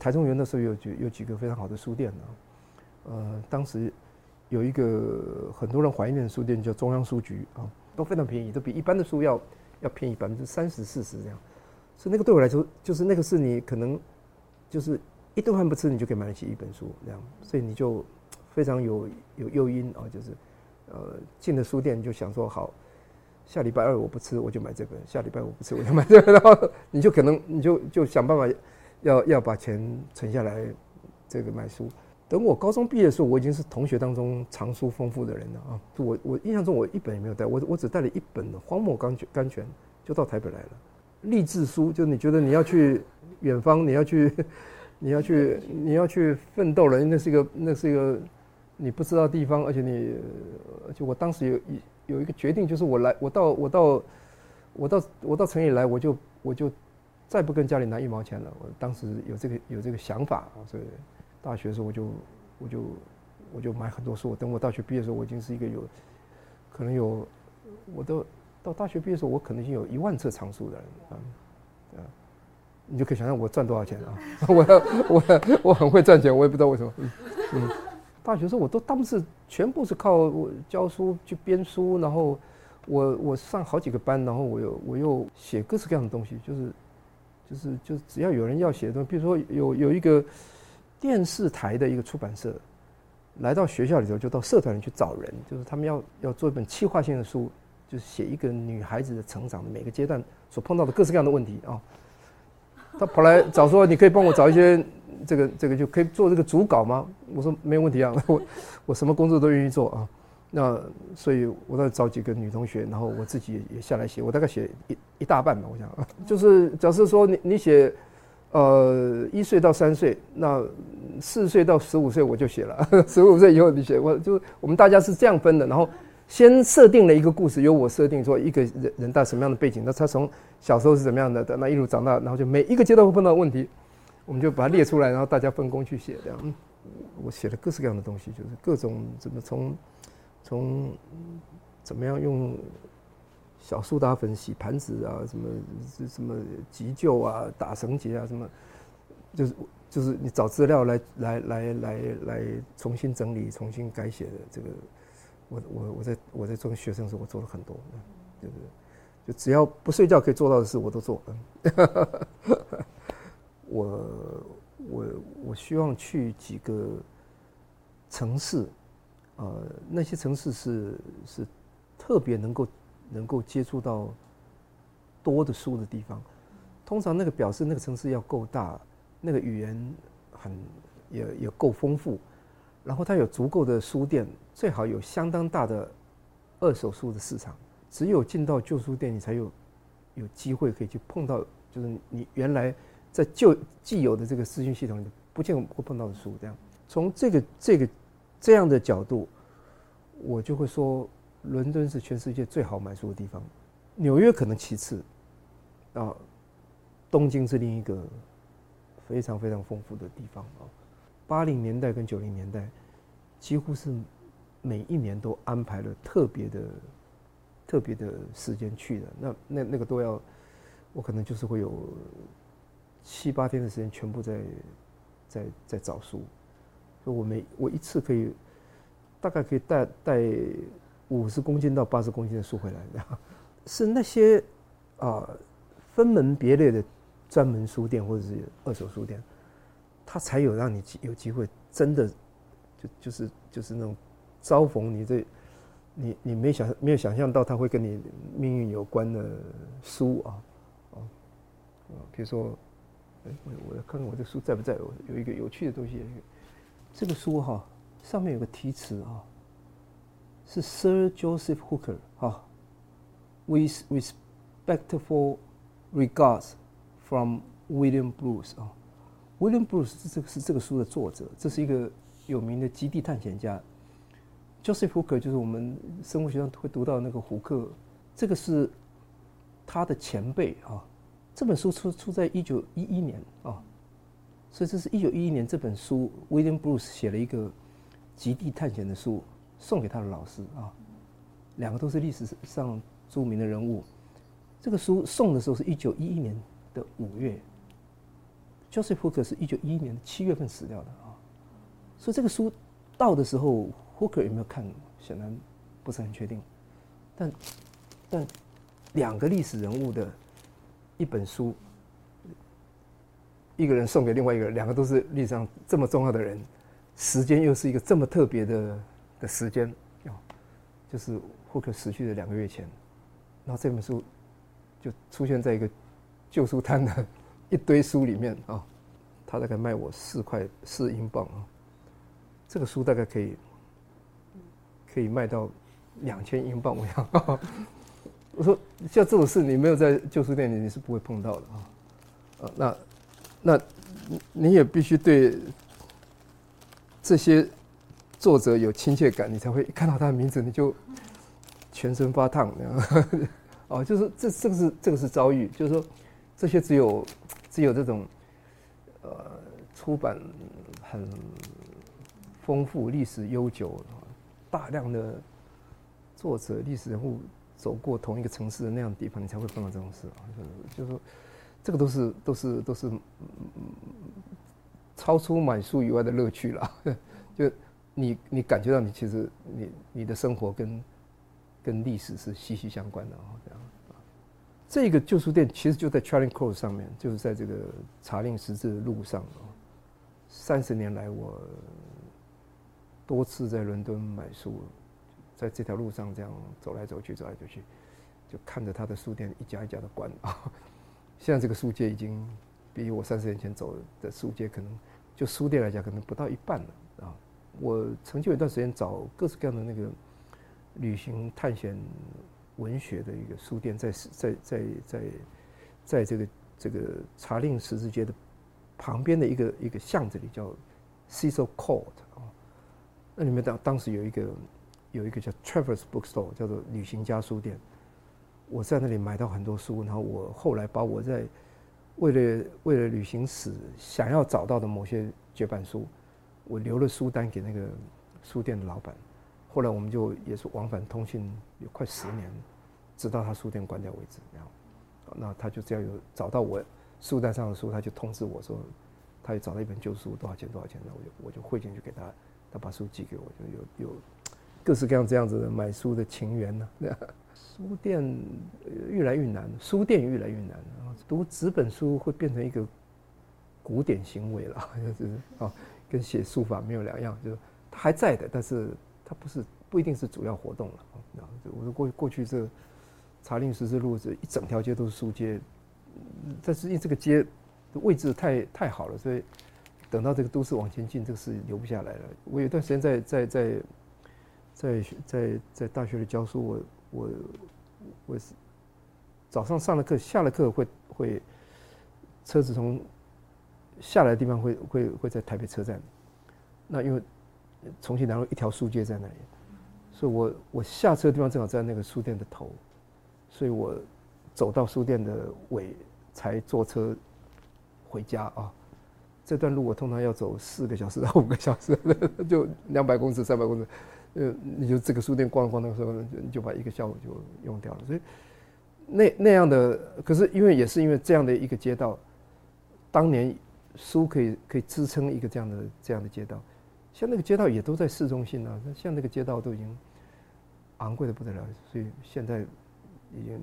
台中园那时候有几有几个非常好的书店呢，呃，当时有一个很多人怀念的书店叫中央书局啊，都非常便宜，都比一般的书要要便宜百分之三十四十这样。所以那个对我来说，就是那个是你可能就是一顿饭不吃，你就可以买得起一本书这样，所以你就非常有有诱因啊，就是呃进了书店就想说好，下礼拜二我不吃我就买这本，下礼拜我不吃我就买这个，然后你就可能你就就想办法要要把钱存下来这个买书。等我高中毕业的时候，我已经是同学当中藏书丰富的人了啊！我我印象中我一本也没有带，我我只带了一本《荒漠甘泉》甘泉就到台北来了。励志书，就你觉得你要去远方，你要去，你要去，你要去奋斗了。那是一个，那是一个你不知道地方，而且你，而且我当时有有一个决定，就是我来，我到，我到，我到，我到城里来，我就我就再不跟家里拿一毛钱了。我当时有这个有这个想法，所以大学的时候我就我就我就买很多书。等我大学毕业的时候，我已经是一个有可能有我都。到大学毕业的时候，我可能已经有一万册藏书的人啊，啊，你就可以想象我赚多少钱啊！我我我很会赚钱，我也不知道为什么。嗯，大学时候我都当时全部是靠我教书去编书，然后我我上好几个班，然后我又我又写各式各样的东西，就是就是就只要有人要写的东西，比如说有有一个电视台的一个出版社来到学校里头，就到社团里去找人，就是他们要要做一本企划性的书。就是写一个女孩子的成长的每个阶段所碰到的各式各样的问题啊。他跑来找说：“你可以帮我找一些这个这个就可以做这个主稿吗？”我说：“没有问题啊，我我什么工作都愿意做啊。”那所以我再找几个女同学，然后我自己也下来写，我大概写一一大半吧。我想，就是假设说你你写呃一岁到三岁，那四岁到十五岁我就写了，十五岁以后你写，我就我们大家是这样分的，然后。先设定了一个故事，由我设定说一个人人大什么样的背景，那他从小时候是怎么样的，那一路长大，然后就每一个阶段会碰到问题，我们就把它列出来，然后大家分工去写。这样，我写了各式各样的东西，就是各种怎么从从怎么样用小苏打粉洗盘子啊，什么什么急救啊，打绳结啊，什么就是就是你找资料来来来来来重新整理、重新改写的这个。我我我在我在做学生的时候，我做了很多，就是，就只要不睡觉可以做到的事，我都做。我我我希望去几个城市，呃，那些城市是是特别能够能够接触到多的书的地方。通常那个表示那个城市要够大，那个语言很也也够丰富。然后它有足够的书店，最好有相当大的二手书的市场。只有进到旧书店，你才有有机会可以去碰到，就是你原来在旧既有的这个资讯系统里不见会碰到的书。这样，从这个这个这样的角度，我就会说，伦敦是全世界最好买书的地方，纽约可能其次，啊，东京是另一个非常非常丰富的地方啊。八零年代跟九零年代，几乎是每一年都安排了特别的、特别的时间去的。那那那个都要，我可能就是会有七八天的时间，全部在在在找书。就我每我一次可以大概可以带带五十公斤到八十公斤的书回来。是那些啊分门别类的专门书店或者是二手书店。他才有让你有机会，真的就就是就是那种招逢你这你你没想没有想象到他会跟你命运有关的书啊啊啊！比如说，哎，我我看看我这书在不在？有有一个有趣的东西，这个书哈上面有个题词啊，是 Sir Joseph Hooker 哈，With respectful regards from William Bruce 啊。William Bruce 这个是这个书的作者，这是一个有名的极地探险家。Joseph Hooker 就是我们生物学上会读到那个胡克，这个是他的前辈啊。这本书出出在一九一一年啊，所以这是一九一一年这本书，William Bruce 写了一个极地探险的书，送给他的老师啊。两个都是历史上著名的人物。这个书送的时候是一九一一年的五月。Joseph Hooker 是一九一一年的七月份死掉的啊，所以这个书到的时候，Hooker 有没有看，显然不是很确定。但但两个历史人物的一本书，一个人送给另外一个人，两个都是历史上这么重要的人，时间又是一个这么特别的的时间啊，就是霍克死去的两个月前，然后这本书就出现在一个旧书摊的一堆书里面啊，他大概卖我四块四英镑啊，这个书大概可以可以卖到。两千英镑，我想，我说像这种事，你没有在旧书店里，你是不会碰到的啊。呃，那那你也必须对这些作者有亲切感，你才会一看到他的名字，你就全身发烫。哦，就是这这个是这个是遭遇，就是说这些只有只有这种呃出版很丰富、历史悠久、大量的。作者、历史人物走过同一个城市的那样的地方，你才会碰到这种事啊！就是说，这个都是都是都是超出买书以外的乐趣了。就你你感觉到你其实你你的生活跟跟历史是息息相关的啊！这样这个旧书店其实就在 Charing Cross 上面，就是在这个查令十字路上啊。三十年来，我多次在伦敦买书。在这条路上这样走来走去，走来走去，就看着他的书店一家一家的关啊。现在这个书街已经比我三十年前走的书街可能，就书店来讲，可能不到一半了啊。我曾经有一段时间找各式各样的那个旅行探险文学的一个书店，在在在在在这个这个查令十字街的旁边的一个一个巷子里，叫 Cecil Court 啊。那里面当当时有一个。有一个叫 Travers Bookstore，叫做旅行家书店。我在那里买到很多书，然后我后来把我在为了为了旅行史想要找到的某些绝版书，我留了书单给那个书店的老板。后来我们就也是往返通讯有快十年，直到他书店关掉为止。然后，那他就只要有找到我书单上的书，他就通知我说，他也找到一本旧书，多少钱多少钱，那我就我就汇进去给他，他把书寄给我，就有有。各式各样这样子的买书的情缘呢？书店越来越难，书店越来越难。读纸本书会变成一个古典行为了，就是啊，跟写书法没有两样，就是它还在的，但是它不是不一定是主要活动了。啊，我说过过去这查令十字路这一整条街都是书街，但是因为这个街位置太太好了，所以等到这个都市往前进，这个是留不下来了。我有段时间在在在。在在在大学里教书，我我我是早上上了课，下了课会会车子从下来的地方会会会在台北车站。那因为重庆南路一条书街在那里，所以我我下车的地方正好在那个书店的头，所以我走到书店的尾才坐车回家啊。这段路我通常要走四个小时到五个小时，就两百公尺、三百公尺。呃，你就这个书店逛逛的时候，就就把一个下午就用掉了。所以那那样的，可是因为也是因为这样的一个街道，当年书可以可以支撑一个这样的这样的街道，像那个街道也都在市中心啊，像那个街道都已经昂贵的不得了，所以现在已经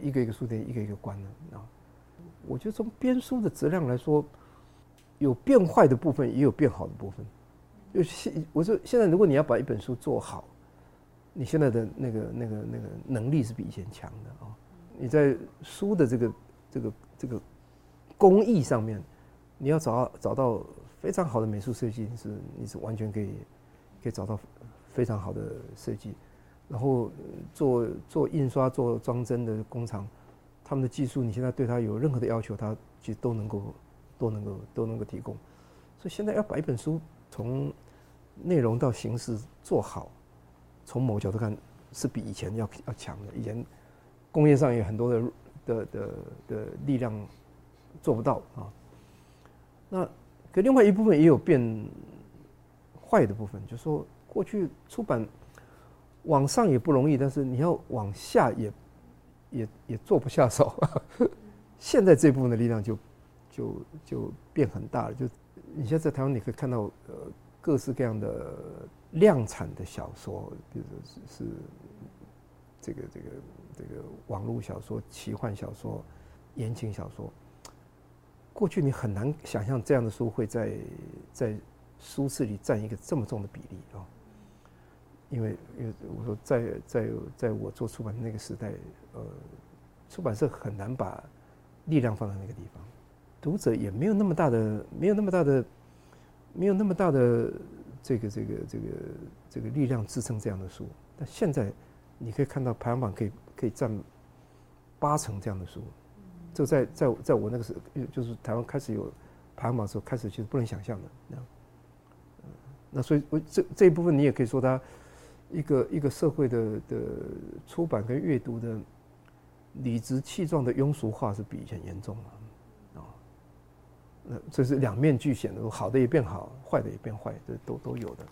一个一个书店一个一个关了啊。我觉得从编书的质量来说，有变坏的部分，也有变好的部分。就现我说，现在如果你要把一本书做好，你现在的那个那个那个能力是比以前强的啊。你在书的这个这个这个工艺上面，你要找找到非常好的美术设计是你是完全可以可以找到非常好的设计。然后做做印刷做装帧的工厂，他们的技术你现在对他有任何的要求，他其实都能够都能够都能够提供。所以现在要把一本书。从内容到形式做好，从某角度看是比以前要要强的。以前工业上有很多的的的的力量做不到啊。那可另外一部分也有变坏的部分，就是说过去出版往上也不容易，但是你要往下也也也做不下手。现在这部分的力量就就就变很大了。就你现在在台湾，你可以看到呃各式各样的量产的小说，比如说是是这个这个这个网络小说、奇幻小说、言情小说。过去你很难想象这样的书会在在书市里占一个这么重的比例啊。因为因为我说在在在我做出版那个时代，呃，出版社很难把力量放在那个地方，读者也没有那么大的没有那么大的没有那么大的这个这个这个这个力量支撑这样的书。但现在你可以看到排行榜可以可以占八成这样的书，就在在在我那个时候，就是台湾开始有排行榜的时候，开始其实不能想象的那。所以，我这这一部分你也可以说它。一个一个社会的的出版跟阅读的理直气壮的庸俗化是比以前严重了，这是两面俱显的，好的也变好，坏的也变坏，这都都有的。